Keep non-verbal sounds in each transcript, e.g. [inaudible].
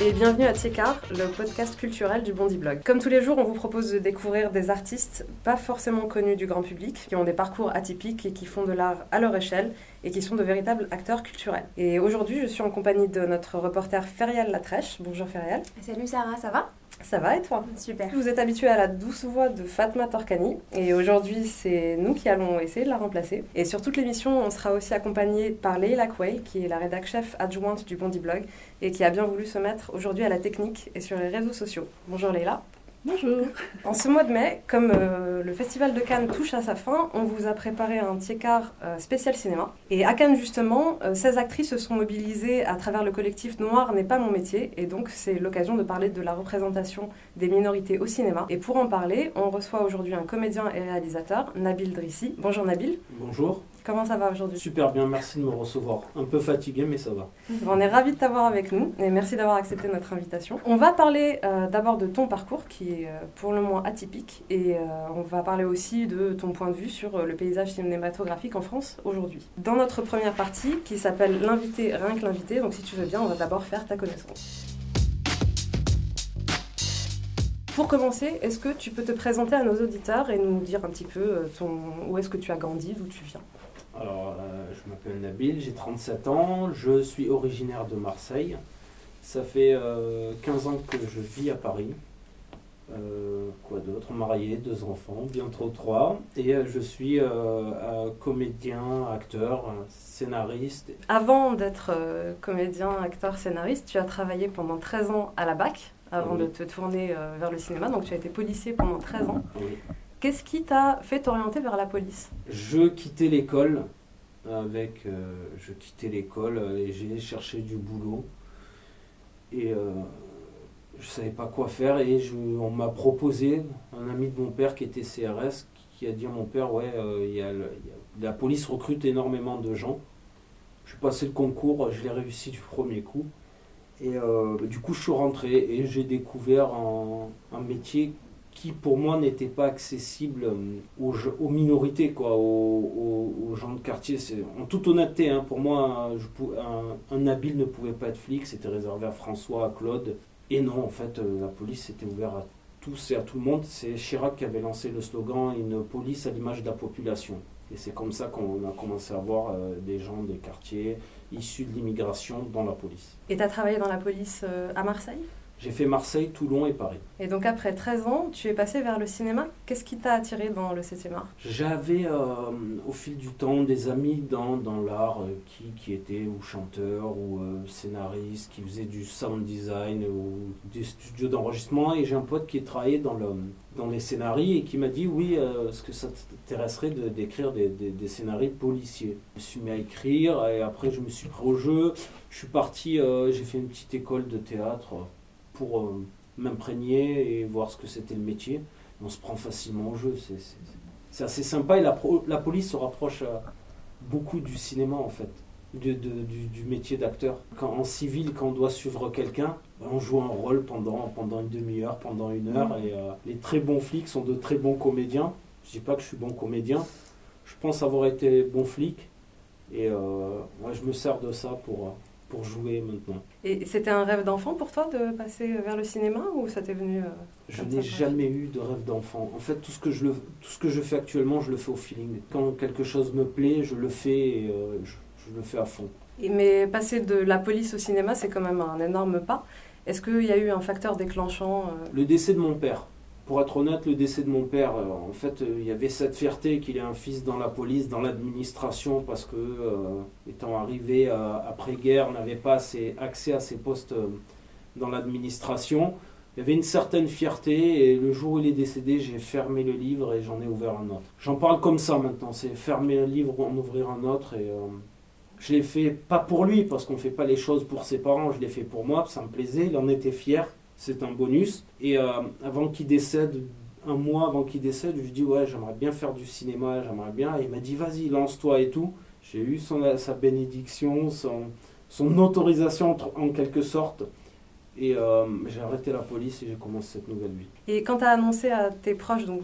et bienvenue à Tiekar, le podcast culturel du Bondi Blog. Comme tous les jours, on vous propose de découvrir des artistes pas forcément connus du grand public, qui ont des parcours atypiques et qui font de l'art à leur échelle et qui sont de véritables acteurs culturels. Et aujourd'hui, je suis en compagnie de notre reporter Ferial Latrèche. Bonjour Ferial. Salut Sarah, ça va? Ça va et toi Super. Vous êtes habitué à la douce voix de Fatma Torkani et aujourd'hui c'est nous qui allons essayer de la remplacer. Et sur toute l'émission on sera aussi accompagné par Leila Quay qui est la rédac chef adjointe du Bondi Blog et qui a bien voulu se mettre aujourd'hui à la technique et sur les réseaux sociaux. Bonjour Leila. Bonjour. En ce mois de mai, comme euh, le Festival de Cannes touche à sa fin, on vous a préparé un tiers euh, spécial cinéma. Et à Cannes, justement, 16 euh, actrices se sont mobilisées à travers le collectif Noir n'est pas mon métier. Et donc, c'est l'occasion de parler de la représentation des minorités au cinéma. Et pour en parler, on reçoit aujourd'hui un comédien et réalisateur, Nabil Drissi. Bonjour Nabil. Bonjour. Comment ça va aujourd'hui Super bien, merci de me recevoir. Un peu fatigué, mais ça va. On est ravis de t'avoir avec nous et merci d'avoir accepté notre invitation. On va parler euh, d'abord de ton parcours qui est euh, pour le moins atypique et euh, on va parler aussi de ton point de vue sur le paysage cinématographique en France aujourd'hui. Dans notre première partie qui s'appelle L'invité, rien que l'invité, donc si tu veux bien, on va d'abord faire ta connaissance. Pour commencer, est-ce que tu peux te présenter à nos auditeurs et nous dire un petit peu ton, où est-ce que tu as grandi, d'où tu viens? Alors, euh, je m'appelle Nabil, j'ai 37 ans, je suis originaire de Marseille. Ça fait 15 euh, ans que je vis à Paris. Euh, quoi d'autre? Marié, deux enfants, bientôt trois. Et je suis comédien, acteur, scénariste. Avant d'être comédien, acteur, scénariste, tu as travaillé pendant 13 ans à la BAC avant de te tourner vers le cinéma. Donc tu as été policier pendant 13 ans. Oui. Qu'est-ce qui t'a fait t'orienter vers la police? Je quittais l'école avec, euh, je quittais l'école et j'ai cherché du boulot et euh, je savais pas quoi faire et je, on m'a proposé un ami de mon père qui était CRS qui a dit à mon père ouais euh, la police recrute énormément de gens. Je suis passé le concours, je l'ai réussi du premier coup. Et du coup, je suis rentré et j'ai découvert un métier qui pour moi n'était pas accessible euh, aux, minorités, quoi, aux, gens de quartier. En toute honnêteté, hein, pour moi, un, habile ne pouvait pas être flic, c'était réservé à François, à Claude. Et non, en fait, euh, la police était ouverte à tous et à tout le monde. C'est Chirac qui avait lancé le slogan Une police à l'image de la population. Et c'est comme ça qu'on a commencé à voir euh, des gens des quartiers issus de l'immigration dans la police. Et tu as travaillé dans la police à Marseille? J'ai fait Marseille, Toulon et Paris. Et donc après 13 ans, tu es passé vers le cinéma. Qu'est-ce qui t'a attiré dans le 7 art J'avais euh, au fil du temps des amis dans, dans l'art euh, qui, qui, étaient ou chanteurs ou euh, scénaristes, qui faisaient du sound design ou des studios d'enregistrement. Et j'ai un pote qui travaillait dans, le, dans les scénarios et qui m'a dit oui, est-ce que ça t'intéresserait d'écrire des, des, des, scénarios policiers? Je me suis mis à écrire et après je me suis pris au jeu. Je suis parti, j'ai fait une petite école de théâtre pour euh, m'imprégner et voir ce que c'était le métier. On se prend facilement au jeu. C'est assez sympa et la, la police se rapproche euh, beaucoup du cinéma en fait, du, du, métier d'acteur. En civil, quand on doit suivre quelqu'un, ben, on joue un rôle pendant, pendant une demi-heure, pendant une heure. Mm. Et euh, les très bons flics sont de très bons comédiens. Je dis pas que je suis bon comédien. Je pense avoir été bon flic. Et moi, je me sers de ça pour, pour jouer maintenant. Et c'était un rêve d'enfant pour toi de passer vers le cinéma ou ça t'est venu euh, Je n'ai jamais eu de rêve d'enfant. En fait, tout ce, que je le, tout ce que je fais actuellement, je le fais au feeling. Quand quelque chose me plaît, je le fais et euh, je, le fais à fond. Et mais passer de la police au cinéma, c'est quand même un énorme pas. Est-ce qu'il y a eu un facteur déclenchant euh Le décès de mon père pour être honnête, le décès de mon père, euh, en fait, euh, il y avait cette fierté qu'il ait un fils dans la police, dans l'administration, parce que, euh, étant arrivé après-guerre, n'avait pas assez accès à ses postes dans l'administration. Il y avait une certaine fierté, et le jour où il est décédé, j'ai fermé le livre et j'en ai ouvert un autre. J'en parle comme ça maintenant, c'est fermer un livre, en ouvrir un autre, et je l'ai fait pas pour lui, parce qu'on ne fait pas les choses pour ses parents, je l'ai fait pour moi, ça me plaisait, il en était fier c'est un bonus. Et euh, avant qu'il décède, un mois avant qu'il décède, je lui dis ouais j'aimerais bien faire du cinéma, j'aimerais bien. Et il m'a dit vas-y lance-toi et tout. J'ai eu son, sa bénédiction, son, son autorisation en quelque sorte. Et euh, j'ai arrêté la police et j'ai commencé cette nouvelle vie. Et quand tu as annoncé à tes proches, donc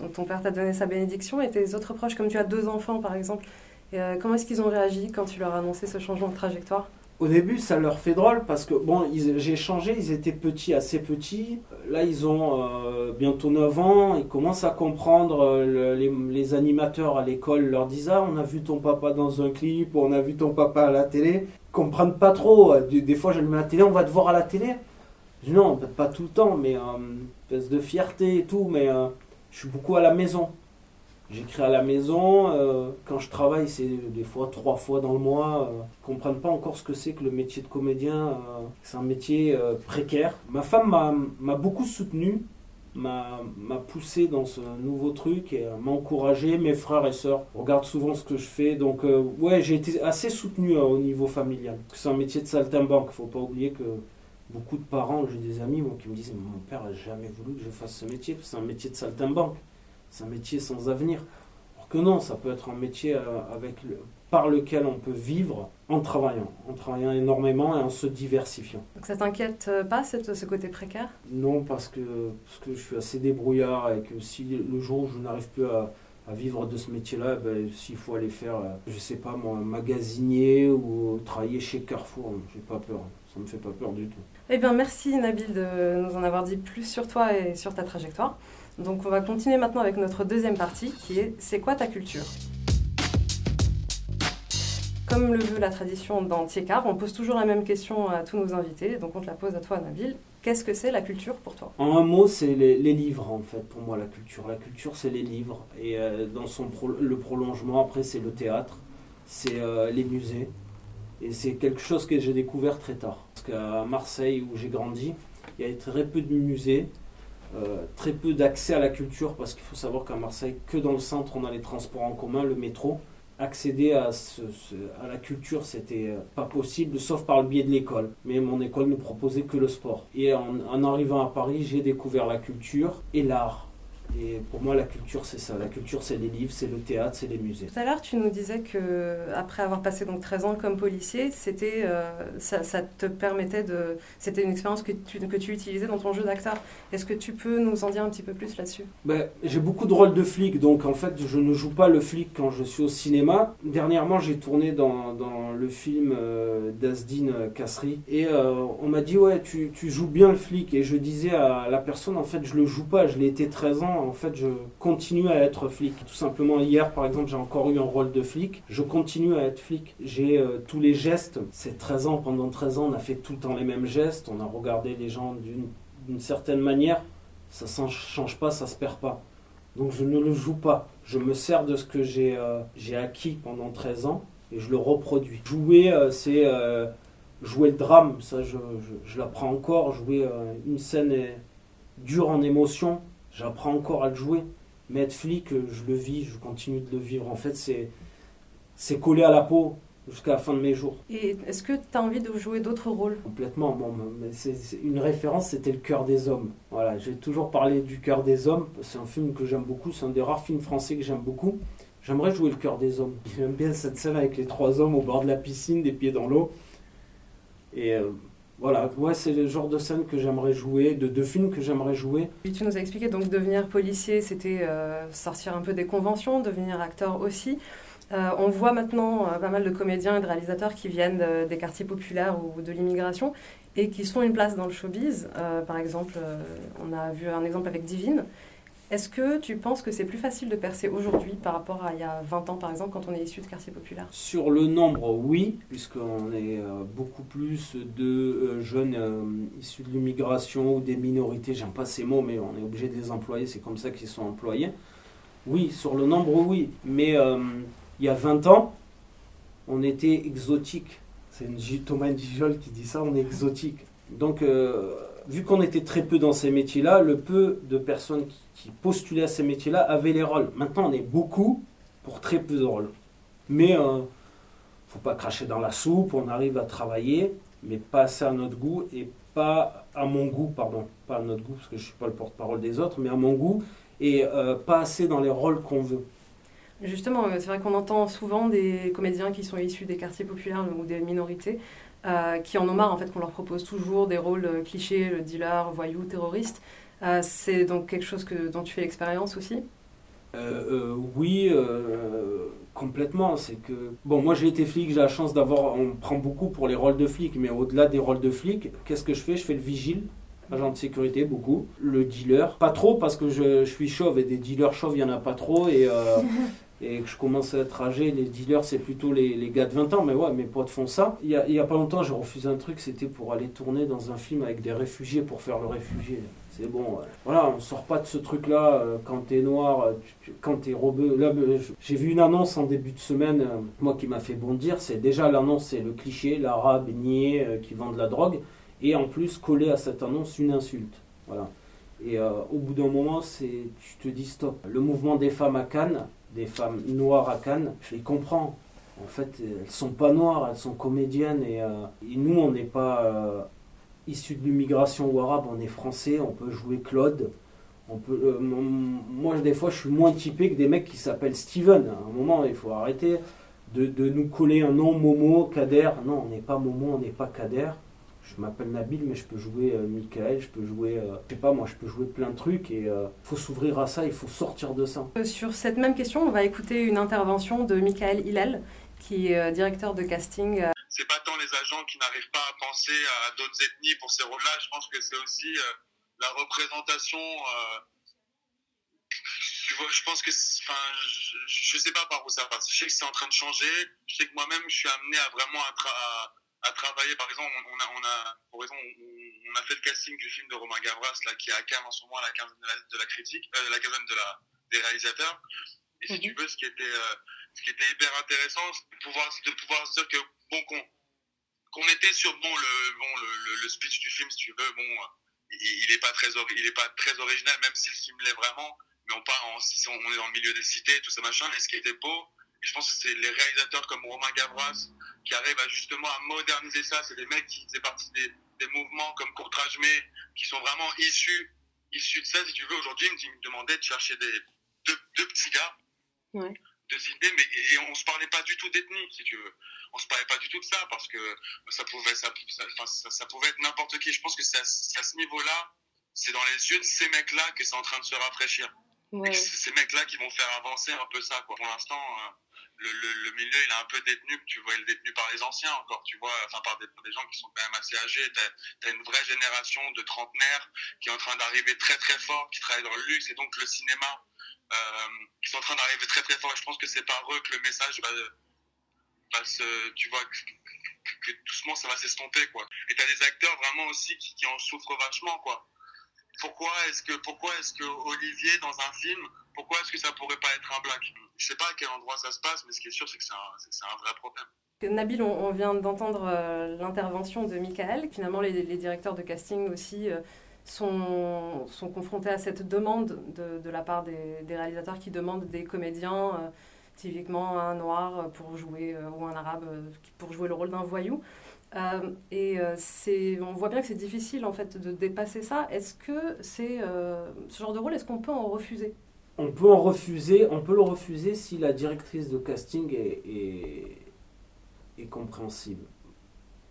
euh, ton père t'a donné sa bénédiction, et tes autres proches, comme tu as deux enfants par exemple, comment est-ce qu'ils ont réagi quand tu leur as annoncé ce changement de trajectoire? Au début, ça leur fait drôle parce que, bon, j'ai changé, ils étaient petits, assez petits. Là, ils ont euh, bientôt 9 ans, ils commencent à comprendre. euh, les, animateurs à l'école leur disent Ah, on a vu ton papa dans un clip, on a vu ton papa à la télé. Ils comprennent pas trop. Des, fois, j'allume la télé, on va te voir à la télé. Je non, pas tout le temps, mais euh, de fierté et tout, mais euh, je suis beaucoup à la maison. J'écris à la maison, euh, quand je travaille, c'est des fois trois fois dans le mois. Euh, ils comprennent pas encore ce que c'est que le métier de comédien. euh, c'est un métier euh, précaire. Ma femme m'a- beaucoup soutenu, m'a poussé dans ce nouveau truc et m'a encouragé. Mes frères et sœurs regardent souvent ce que je fais. Donc, ouais, j'ai été assez soutenu au niveau familial. C'est un métier de saltimbanque. Faut pas oublier que beaucoup de parents, j'ai des amis moi, qui me disent Mon père n'a jamais voulu que je fasse ce métier. C'est un métier de saltimbanque. C'est un métier sans avenir. Alors que non, ça peut être un métier euh, avec le- par lequel on peut vivre en travaillant, en travaillant énormément et en se diversifiant. Donc ça t'inquiète euh, pas, cette- ce côté précaire? Non, parce que, parce que je suis assez débrouillard et que si le jour où je n'arrive plus à, à vivre de ce métier-là, ben, s'il faut aller faire, euh, je sais pas moi, magasinier ou travailler chez Carrefour, j'ai pas peur. Ça me fait pas peur du tout. Eh bien, merci Nabil de nous en avoir dit plus sur toi et sur ta trajectoire. Donc on va continuer maintenant avec notre deuxième partie qui est C'est quoi ta culture? Comme le veut la tradition dans Tiécar, on pose toujours la même question à tous nos invités, donc on te la pose à toi Nabil. Qu'est-ce que c'est la culture pour toi? En un mot, c'est les, livres, en fait, pour moi, la culture. La culture, c'est les livres. Et euh, dans le prolongement, après, c'est le théâtre, c'est euh, les musées. Et c'est quelque chose que j'ai découvert très tard. Parce qu'à Marseille, où j'ai grandi, il y avait très peu de musées, très peu d'accès à la culture, parce qu'il faut savoir qu'à Marseille, que dans le centre, on a les transports en commun, le métro. Accéder à, la culture, c'était euh, pas possible, sauf par le biais de l'école. Mais mon école ne proposait que le sport. Et en arrivant à Paris, j'ai découvert la culture et l'art. Et pour moi, la culture, c'est ça. La culture, c'est les livres, c'est le théâtre, c'est les musées. Tout à l'heure, tu nous disais que après avoir passé donc 13 ans comme policier, c'était, euh, ça, ça te permettait de, c'était une expérience que tu, que tu utilisais dans ton jeu d'acteur. Est-ce que tu peux nous en dire un petit peu plus là-dessus? Ben, j'ai beaucoup de rôles de flic, donc en fait, je ne joue pas le flic quand je suis au cinéma. Dernièrement, j'ai tourné dans, dans le film euh, d'Asdine Kasri, et euh, on m'a dit, ouais, tu, tu joues bien le flic. Et je disais à la personne, en fait, je le joue pas, je l'ai été 13 ans, en fait, je continue à être flic. Tout simplement, hier, par exemple, j'ai encore eu un rôle de flic, je continue à être flic. J'ai euh, tous les gestes, c'est 13 ans, pendant 13 ans, on a fait tout le temps les mêmes gestes, on a regardé les gens d'une certaine manière, ça ne change pas, ça se perd pas. Donc je ne le joue pas. Je me sers de ce que j'ai euh, acquis pendant 13 ans et je le reproduis. Jouer, euh, c'est jouer le drame, ça je, l'apprends encore. Jouer une scène dure en émotion, j'apprends encore à le jouer. Mais être flic, euh, je le vis, je continue de le vivre. En fait, c'est c'est collé à la peau jusqu'à la fin de mes jours. Et est-ce que tu as envie de jouer d'autres rôles? Complètement. Bon, c'est une référence, c'était le cœur des hommes. Voilà, j'ai toujours parlé du cœur des hommes. C'est un film que j'aime beaucoup. C'est un des rares films français que j'aime beaucoup. J'aimerais jouer le cœur des hommes. J'aime bien cette scène avec les trois hommes au bord de la piscine, des pieds dans l'eau. Et euh, voilà, ouais, c'est le genre de scène que j'aimerais jouer, de, de films que j'aimerais jouer. Tu nous as expliqué donc devenir policier, c'était euh, sortir un peu des conventions, devenir acteur aussi. Euh, on voit maintenant euh, pas mal de comédiens et de réalisateurs qui viennent de- des quartiers populaires ou de l'immigration et qui sont une place dans le showbiz. Par exemple, on a vu un exemple avec Divine. Est-ce que tu penses que c'est plus facile de percer aujourd'hui par rapport à il y a 20 ans, par exemple, quand on est issu de quartiers populaires? Sur le nombre, oui, puisqu'on est euh, beaucoup plus de euh, jeunes euh, issus de l'immigration ou des minorités, j'aime pas ces mots, mais on est obligé de les employer, c'est comme ça qu'ils sont employés. Oui, sur le nombre, oui, mais il y a 20 ans, on était exotique. C'est Thomas Gijol qui dit ça, on est exotique. Donc, vu qu'on était très peu dans ces métiers-là, le peu de personnes qui, postulaient à ces métiers-là avaient les rôles. Maintenant, on est beaucoup pour très peu de rôles. Mais euh, faut pas cracher dans la soupe, on arrive à travailler, mais pas assez à notre goût et pas à mon goût, pardon, pas à notre goût parce que je suis pas le porte-parole des autres, mais à mon goût et euh, pas assez dans les rôles qu'on veut. Justement, euh, c'est vrai qu'on entend souvent des comédiens qui sont issus des quartiers populaires ou des minorités euh, qui en ont marre en fait qu'on leur propose toujours des rôles euh, clichés, le dealer, voyou, terroriste. Euh, c'est donc quelque chose que, dont tu fais l'expérience aussi? Euh, euh, oui, euh, Complètement, c'est que bon, moi j'ai été flic, j'ai la chance d'avoir, on prend beaucoup pour les rôles de flic, mais au-delà des rôles de flic, qu'est-ce que je fais? Je fais le vigile, agent de sécurité beaucoup, le dealer, pas trop parce que je, suis chauve et des dealers chauves il y en a pas trop et euh, [laughs] et que je commence à être âgé, les dealers c'est plutôt les, les, gars de 20 ans, mais ouais, mes potes font ça. Il y a, a pas longtemps j'ai refusé un truc, c'était pour aller tourner dans un film avec des réfugiés pour faire le réfugié. C'est bon, voilà, on sort pas de ce truc-là euh, quand t'es noir, euh, quand t'es robeux. Là, euh, j'ai vu une annonce en début de semaine, moi qui m'a fait bondir. C'est déjà l'annonce, c'est le cliché, l'arabe nié qui vend de la drogue, et en plus coller à cette annonce une insulte. Voilà. Et au bout d'un moment, c'est, tu te dis stop. Le mouvement des femmes à Cannes, des femmes noires à Cannes, je les comprends. En fait, elles sont pas noires, elles sont comédiennes et, et nous, on n'est pas issus de l'immigration ou arabe, on est français, on peut jouer Claude. Euh, moi, des fois, je suis moins typé que des mecs qui s'appellent Steven. À un moment, il faut arrêter de, de nous coller un nom Momo, Kader. Non, on n'est pas Momo, on n'est pas Kader. Je m'appelle Nabil, mais je peux jouer euh, Michael, je peux jouer, euh, je sais pas moi, je peux jouer plein de trucs et il faut s'ouvrir à ça, il faut sortir de ça. Sur cette même question, on va écouter une intervention de Michael Hillel, qui est directeur de casting c'est pas tant les agents qui n'arrivent pas à penser à d'autres ethnies pour ces rôles-là. Je pense que c'est aussi euh, la représentation. Euh, je pense que, enfin, je, sais pas par où ça passe. Je sais que c'est en train de changer. Je sais que moi-même, je suis amené à vraiment à, travailler. Par exemple, on a, on a, on, a fait le casting du film de Romain Gavras, là, qui est à Cannes en ce moment, à la quinzaine de la, critique, euh, la quinzaine de la, des réalisateurs. Et si mhm. tu veux, ce qui était, ce qui était hyper intéressant, c'est de pouvoir, de pouvoir se dire que bon, qu'on était sur bon le bon le, le, speech du film si tu veux bon il, n'est est pas très il est pas très original même si le film l'est vraiment mais on part on, on est dans le milieu des cités tout ça machin et ce qui était beau et je pense que c'est les réalisateurs comme Romain Gavras qui arrivent à justement à moderniser ça c'est des mecs qui faisaient partie des, des mouvements comme Courtrage mais qui sont vraiment issus issus de ça si tu veux aujourd'hui ils me demandaient de chercher des deux, deux petits gars ouais de citer, mais et on se parlait pas du tout d'ethnie, si tu veux. On se parlait pas du tout de ça parce que ça pouvait, ça, ça, ça, pouvait être n'importe qui. Je pense que c'est à, ce niveau-là, c'est dans les yeux de ces mecs-là que c'est en train de se rafraîchir. Ouais. C'est ces mecs-là qui vont faire avancer un peu ça. Quoi. Pour l'instant, euh, le, milieu il est un peu détenu. Tu vois, il est détenu par les anciens encore. Tu vois, enfin par des, gens qui sont quand même assez âgés. T'as as une vraie génération de trentenaires qui est en train d'arriver très très fort, qui travaille dans le luxe et donc le cinéma euh, qui sont en train d'arriver très très fort. Et je pense que c'est par eux que le message va, se, tu vois, que, doucement ça va s'estomper quoi. Et t'as des acteurs vraiment aussi qui, qui en souffrent vachement quoi. Pourquoi est-ce que est-ce que Olivier dans un film, pourquoi est-ce que ça pourrait pas être un black? Je sais pas à quel endroit ça se passe, mais ce qui est sûr c'est que c'est un, vrai problème. Nabil, on, vient d'entendre euh, l'intervention de Michael. Finalement, les, directeurs de casting aussi euh, sont, confrontés à cette demande de, la part des, réalisateurs qui demandent des comédiens, euh, typiquement un noir pour jouer, euh, ou un arabe euh, pour jouer le rôle d'un voyou. et c'est, on voit bien que c'est difficile en fait de dépasser ça. Est-ce que c'est ce genre de rôle, est-ce qu'on peut en refuser? On peut en refuser, on peut le refuser si la directrice de casting est, compréhensible.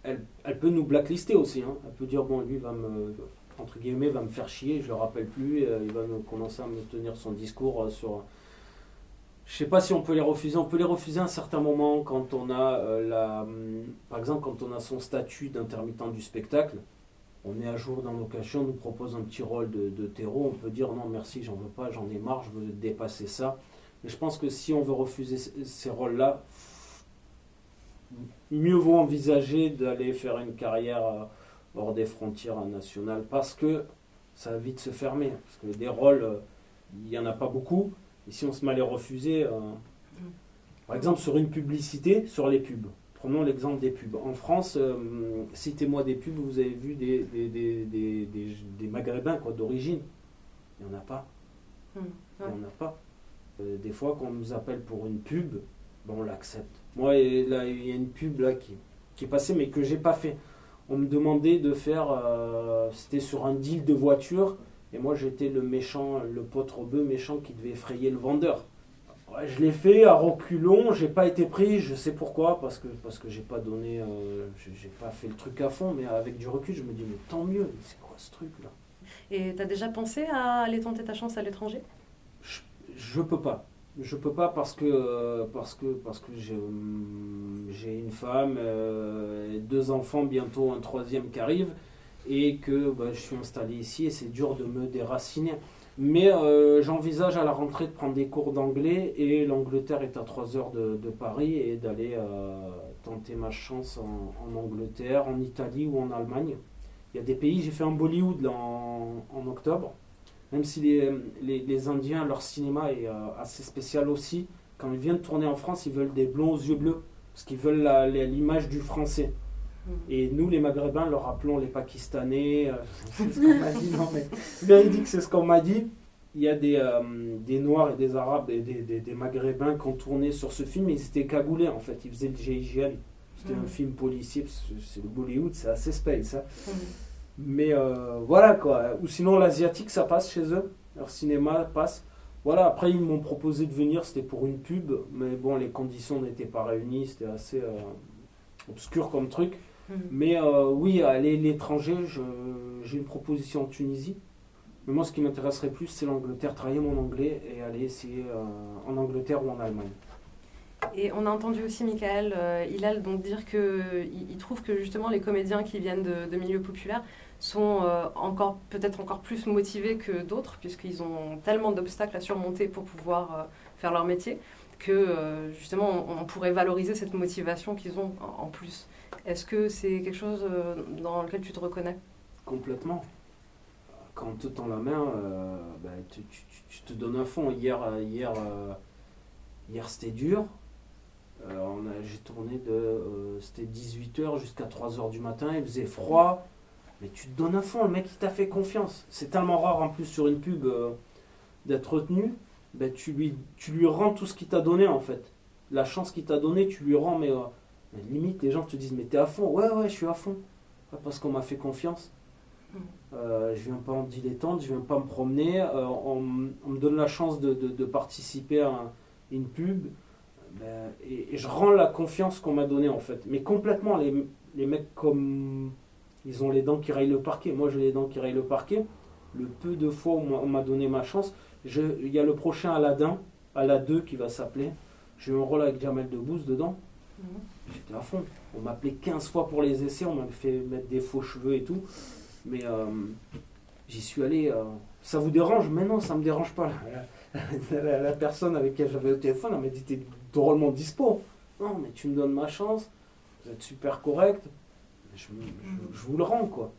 Elle, peut nous blacklister aussi. Hein. Elle peut dire bon lui va me entre guillemets, va me faire chier, je le rappelle plus, euh, il va commencer à me tenir son discours euh, sur... Je sais pas si on peut les refuser, on peut les refuser à un certain moment quand on a euh, la... Hum, par exemple, quand on a son statut d'intermittent du spectacle, on est à jour dans l'occasion, on nous propose un petit rôle de, de terreau, on peut dire non merci, j'en veux pas, j'en ai marre, je veux dépasser ça. Mais je pense que si on veut refuser ces rôles-là, mieux vaut envisager d'aller faire une carrière hors des frontières nationales parce que ça va vite se fermer. Parce que des rôles, euh, il n'y en a pas beaucoup. Et si on se met à les refuser, euh, par exemple sur une publicité, sur les pubs. Prenons l'exemple des pubs. En France, euh, citez-moi des pubs, vous avez vu des, des, des, des, maghrébins d'origine. Il n'y en a pas. Hmm, il n'y en a pas. des fois, quand on nous appelle pour une pub, ben, on l'accepte. Moi, là, il y a une pub là qui, qui est passée, mais que j'ai pas fait on me demandait de faire, euh, c'était sur un deal de voiture, et moi j'étais le méchant, le pote rebeu méchant qui devait effrayer le vendeur. Je l'ai fait à reculons, j'ai pas été pris, je sais pourquoi, parce que parce que j'ai pas donné, euh, j'ai pas fait le truc à fond, mais avec du recul, je me dis mais tant mieux, c'est quoi ce truc là? Et tu as déjà pensé à aller tenter ta chance à l'étranger? Je, je peux pas. Je peux pas parce que parce que parce que j'ai j'ai une femme, euh, deux enfants, bientôt un troisième qui arrive, et que bah, je suis installé ici et c'est dur de me déraciner. Mais euh, j'envisage à la rentrée de prendre des cours d'anglais et l'Angleterre est à 3 heures de, Paris et d'aller euh, tenter ma chance en, Angleterre, en Italie ou en Allemagne. Il y a des pays, j'ai fait un Bollywood en, octobre, même si les, les, les, Indiens, leur cinéma est euh, assez spécial aussi. Quand ils viennent tourner en France, ils veulent des blonds aux yeux bleus, parce qu'ils veulent l'image du français. Et nous, les Maghrébins, leur appelons les Pakistanais. Euh, [laughs] c'est ce qu'on m'a dit. Non, mais [laughs] véridique, c'est ce qu'on m'a dit. Il y a des, euh, des Noirs et des Arabes des, des, des, Maghrébins qui ont tourné sur ce film. Ils étaient cagoulés, en fait. Ils faisaient le GIGN. C'était un film policier. C'est le Bollywood, c'est assez space. ça Mais euh, voilà, quoi. Ou sinon, l'asiatique, ça passe chez eux. Leur cinéma passe. Voilà, après, ils m'ont proposé de venir. C'était pour une pub. Mais bon, les conditions n'étaient pas réunies. C'était assez obscur comme truc. Mhm. Mais euh, oui, aller l'étranger, j'ai une proposition en Tunisie. Mais moi, ce qui m'intéresserait plus, c'est l'Angleterre, travailler mon anglais et aller essayer euh, en Angleterre ou en Allemagne. Et on a entendu aussi Michael euh, Hilal donc dire qu'il il trouve que justement les comédiens qui viennent de, de milieux populaires sont euh, encore peut-être encore plus motivés que d'autres puisqu'ils ont tellement d'obstacles à surmonter pour pouvoir euh, faire leur métier que justement on, on, pourrait valoriser cette motivation qu'ils ont en, en plus. Est-ce que c'est quelque chose euh, dans lequel tu te reconnais? Complètement. Quand on te tend la main, euh, bah, tu, tu, tu, te donnes un fond. Hier, euh, c'était dur. J'ai tourné de. c'était 18h jusqu'à 3h du matin, il faisait froid. Mais tu te donnes un fond, le mec il t'a fait confiance. C'est tellement rare en plus sur une pub d'être retenu. Ben, tu, lui, tu lui rends tout ce qu'il t'a donné en fait. La chance qu'il t'a donné, tu lui rends, mais mais limite, les gens te disent, mais t'es à fond Ouais, ouais, je suis à fond. Parce qu'on m'a fait confiance. Mm. Euh, je viens pas en dilettante, je viens pas me promener. Euh, on, on, me donne la chance de, de, de participer à un, une pub. Ben, et, et, je rends la confiance qu'on m'a donnée en fait. Mais complètement, les, les mecs comme. Ils ont les dents qui rayent le parquet. Moi, j'ai les dents qui rayent le parquet. Le peu de fois où on m'a donné ma chance, il y a le prochain Aladdin, Aladdin qui va s'appeler. J'ai eu un rôle avec Jamel Debbouze dedans. J'étais à fond. On m'appelait 15 fois pour les essais, on m'avait fait mettre des faux cheveux et tout. Mais euh, j'y suis allé. Euh, ça vous dérange? Mais non, ça me dérange pas. La, personne avec qui j'avais au téléphone, elle m'a dit T'es drôlement dispo. Non, mais tu me donnes ma chance, vous êtes super correct. Je, je vous le rends, quoi.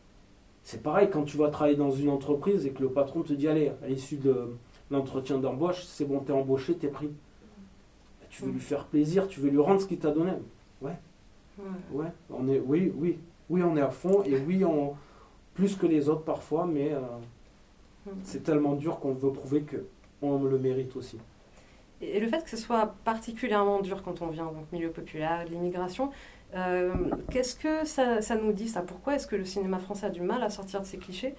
C'est pareil quand tu vas travailler dans une entreprise et que le patron te dit Allez, à l'issue de l'entretien d'embauche, c'est bon, t'es embauché, t'es pris. Tu veux lui faire plaisir, tu veux lui rendre ce qu'il t'a donné. Ouais. ouais. On est, oui, oui. Oui, on est à fond et oui, on, plus que les autres parfois, mais euh, mm. c'est tellement dur qu'on veut prouver qu'on le mérite aussi. Et le fait que ce soit particulièrement dur quand on vient donc milieu populaire, de l'immigration, euh, qu'est-ce que ça, ça, nous dit ça? Pourquoi est-ce que le cinéma français a du mal à sortir de ces clichés?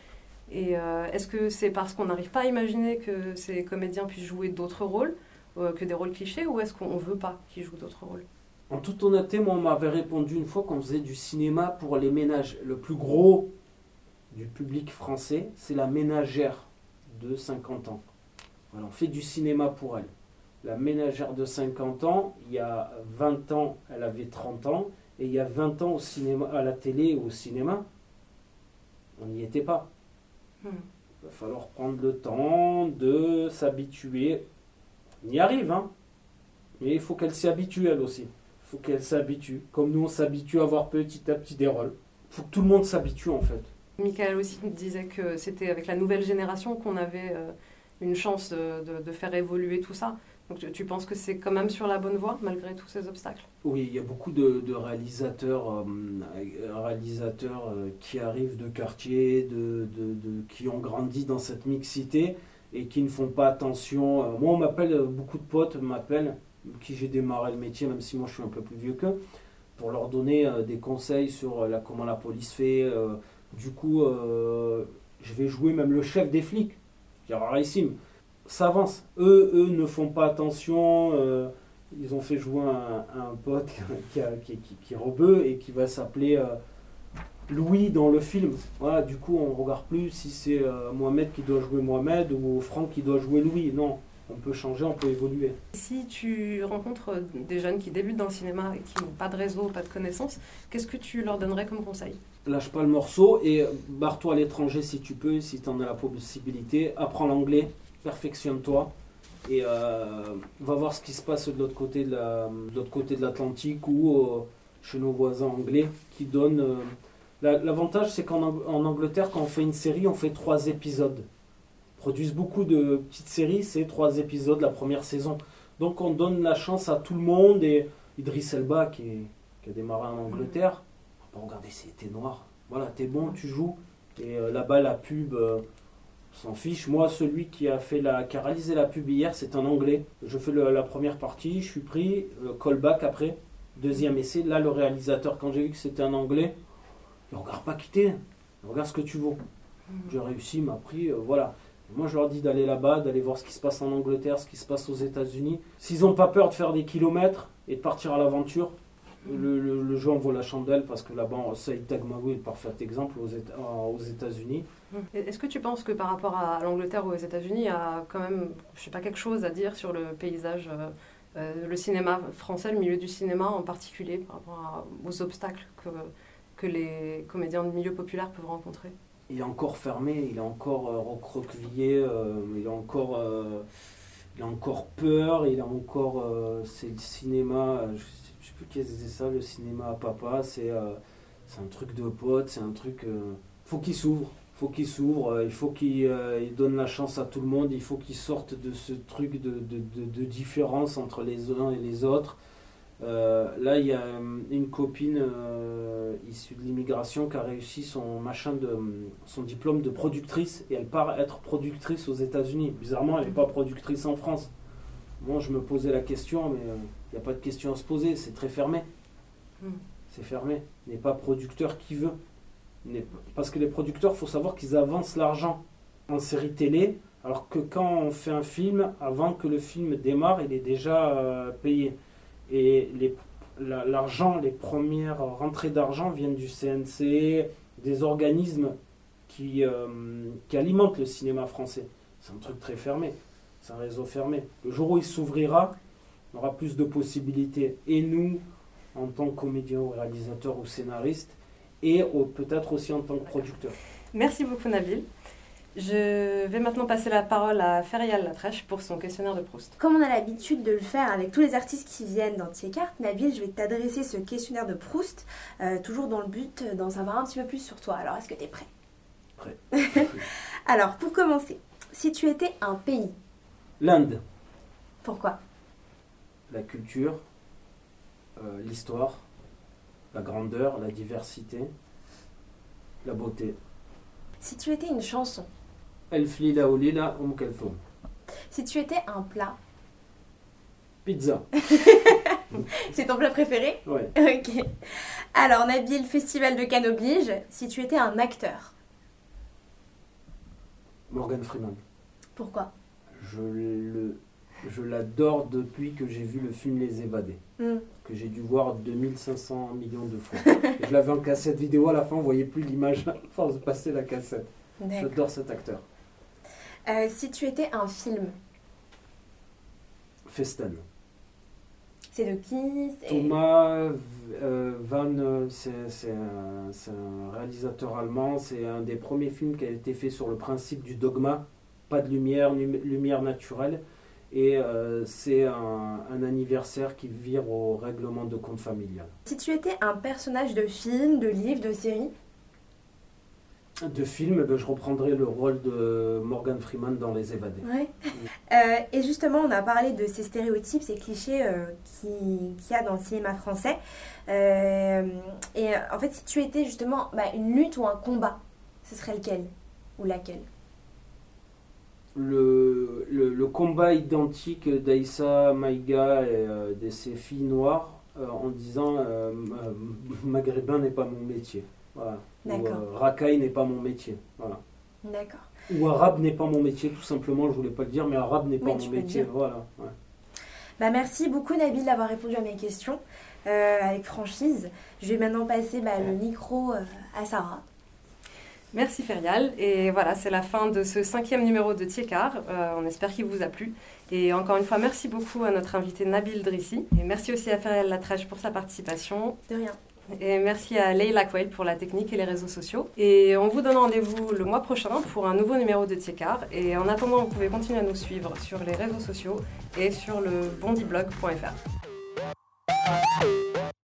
Et euh, est-ce que c'est parce qu'on n'arrive pas à imaginer que ces comédiens puissent jouer d'autres rôles? Que des rôles clichés ou est-ce qu'on ne veut pas qu'ils jouent d'autres rôles? En toute honnêteté, moi on m'avait répondu une fois qu'on faisait du cinéma pour les ménages. Le plus gros du public français, c'est la ménagère de 50 ans. Voilà, on fait du cinéma pour elle. La ménagère de 50 ans, il y a 20 ans, elle avait 30 ans, et il y a 20 ans au cinéma, à la télé ou au cinéma, on n'y était pas. Hmm. Il va falloir prendre le temps de s'habituer on y arrive, hein. Mais il faut qu'elle s'y habitue, elle aussi. Il faut qu'elle s'habitue. Comme nous, on s'habitue à voir petit à petit des rôles. Il faut que tout le monde s'habitue, en fait. Michael aussi disait que c'était avec la nouvelle génération qu'on avait euh, une chance de, de, de, faire évoluer tout ça. Donc tu, tu penses que c'est quand même sur la bonne voie, malgré tous ces obstacles? Oui, il y a beaucoup de, de réalisateurs, euh, réalisateurs euh, qui arrivent de quartier, de, qui ont grandi dans cette mixité et qui ne font pas attention. Euh, moi, on m'appelle, euh, beaucoup de potes m'appellent, qui j'ai démarré le métier, même si moi je suis un peu plus vieux qu'eux, pour leur donner euh, des conseils sur la, comment la police fait. du coup, je vais jouer même le chef des flics. Rarissime. Ça avance. Eux, eux ne font pas attention. ils ont fait jouer un, pote [laughs] qui, qui, qui, qui, est rebeu et qui va s'appeler Louis dans le film. Voilà, du coup, on ne regarde plus si c'est euh, Mohamed qui doit jouer Mohamed ou Franck qui doit jouer Louis. Non, on peut changer, on peut évoluer. Si tu rencontres des jeunes qui débutent dans le cinéma et qui n'ont pas de réseau, pas de connaissances, qu'est-ce que tu leur donnerais comme conseil? Lâche pas le morceau et barre-toi à l'étranger si tu peux, si tu en as la possibilité. Apprends l'anglais, perfectionne-toi et euh, va voir ce qui se passe de l'autre côté de l'autre côté de l'Atlantique ou euh, chez nos voisins anglais qui donnent. Euh, l'avantage, c'est qu'en Angleterre, quand on fait une série, on fait trois épisodes. Ils produisent beaucoup de petites séries, c'est trois épisodes la première saison. Donc on donne la chance à tout le monde et Idris Elba qui, qui a démarré en Angleterre. On va regarder si noir. Voilà, t'es bon, tu joues. Et là-bas, la pub, s'en fiche. Moi, celui qui a, fait la, qui a réalisé la pub hier, c'est un Anglais. Je fais la première partie, je suis pris, euh, callback après, deuxième essai. Là, le réalisateur, quand j'ai vu que c'était un Anglais, il regarde pas quitter, il regarde ce que tu vaux. Mhm. J'ai réussi, m'a pris, euh, voilà. Moi, je leur dis d'aller là-bas, d'aller voir ce qui se passe en Angleterre, ce qui se passe aux États-Unis. S'ils n'ont pas peur de faire des kilomètres et de partir à l'aventure, le, jeu en vaut la chandelle parce que là-bas, Saïd Tagmaoui est le parfait exemple aux, États-Unis. Est-ce que tu penses que par rapport à l'Angleterre ou aux États-Unis, il y a quand même, je sais pas, quelque chose à dire sur le paysage, euh, euh, le cinéma français, le milieu du cinéma en particulier, par rapport aux obstacles que, que les comédiens de milieu populaire peuvent rencontrer Il est encore fermé, il est encore euh, recroquevillé, il, a encore, il a encore peur, il a encore. c'est le cinéma plus qui disait ça, le cinéma à papa, c'est euh, un truc de pote, c'est un truc. Euh, faut qu'il s'ouvre, faut qu'il s'ouvre, euh, il faut qu'il donne la chance à tout le monde, il faut qu'il sorte de ce truc de, différence entre les uns et les autres. Là, il y a une copine issue de l'immigration qui a réussi son machin de son diplôme de productrice et elle part être productrice aux États-Unis. Bizarrement, elle n'est pas productrice en France. Moi, je me posais la question, mais il n'y a pas de question à se poser, c'est très fermé. Hmm. C'est fermé. N'est pas producteur qui veut. Parce que les producteurs, il faut savoir qu'ils avancent l'argent en série télé, alors que quand on fait un film, avant que le film démarre, il est déjà euh, payé. Et l'argent, les, premières rentrées d'argent viennent du CNC, des organismes qui, euh, qui alimentent le cinéma français. C'est un truc très fermé. C'est un réseau fermé. Le jour où il s'ouvrira, on aura plus de possibilités. Et nous, en tant que comédien ou réalisateur ou scénariste, et peut-être aussi en tant que producteur. Merci beaucoup Nabil. Je vais maintenant passer la parole à Ferial Latrèche pour son questionnaire de Proust. Comme on a l'habitude de le faire avec tous les artistes qui viennent dans Tiekart, Nabil, je vais t'adresser ce questionnaire de Proust, euh, toujours dans le but d'en savoir un petit peu plus sur toi. Alors, est-ce que tu es prêt? Prêt. [laughs] Alors, pour commencer, si tu étais un pays L'Inde. Pourquoi? La culture, euh, l'histoire, la grandeur, la diversité, la beauté. Si tu étais une chanson Si tu étais un plat Pizza. [laughs] C'est ton plat préféré Oui. Ok. Alors, Nabil, Festival de Cannes oblige, si tu étais un acteur Morgan Freeman. Pourquoi? Je le je l'adore depuis que j'ai vu le film Les Évadés, hmm. que j'ai dû voir 2500 millions de fois. [laughs] je l'avais en cassette vidéo, à la fin on voyait plus l'image à force de passer la cassette. J'adore cet acteur. Euh, si tu étais un film Festen. C'est de qui? Thomas euh, Van, c'est un, réalisateur allemand. C'est un des premiers films qui a été fait sur le principe du dogma. Pas de lumière, lumière naturelle. Et euh, c'est un, anniversaire qui vire au règlement de compte familial. Si tu étais un personnage de film, de livre, de série De film, eh ben, je reprendrais le rôle de Morgan Freeman dans Les Évadés. Ouais. Euh, et justement, on a parlé de ces stéréotypes, ces clichés euh, qu'il y a dans le cinéma français. et en fait, si tu étais justement bah, une lutte ou un combat, ce serait lequel Ou laquelle? Le, le, combat identique d'Aïssa Maïga et euh, de ses filles noires euh, en disant euh, maghrébin n'est pas mon métier. Voilà. Ou racaille n'est pas mon métier. Voilà. D'accord. Ou arabe n'est pas mon métier, tout simplement, je voulais pas le dire, mais arabe n'est pas mon métier. Voilà. Bah, merci beaucoup Nabil d'avoir répondu à mes questions avec franchise. Je vais maintenant passer bah, le micro à Sarah. Merci Ferial. Et voilà, c'est la fin de ce cinquième numéro de Tiekar. Euh, on espère qu'il vous a plu. Et encore une fois, merci beaucoup à notre invité Nabil Drissi. Et merci aussi à Ferrel Latrèche pour sa participation. De rien. Et merci à Leila Quail pour la technique et les réseaux sociaux. Et on vous donne rendez-vous le mois prochain pour un nouveau numéro de Tiekar. Et en attendant, vous pouvez continuer à nous suivre sur les réseaux sociaux et sur le bondiblog.fr.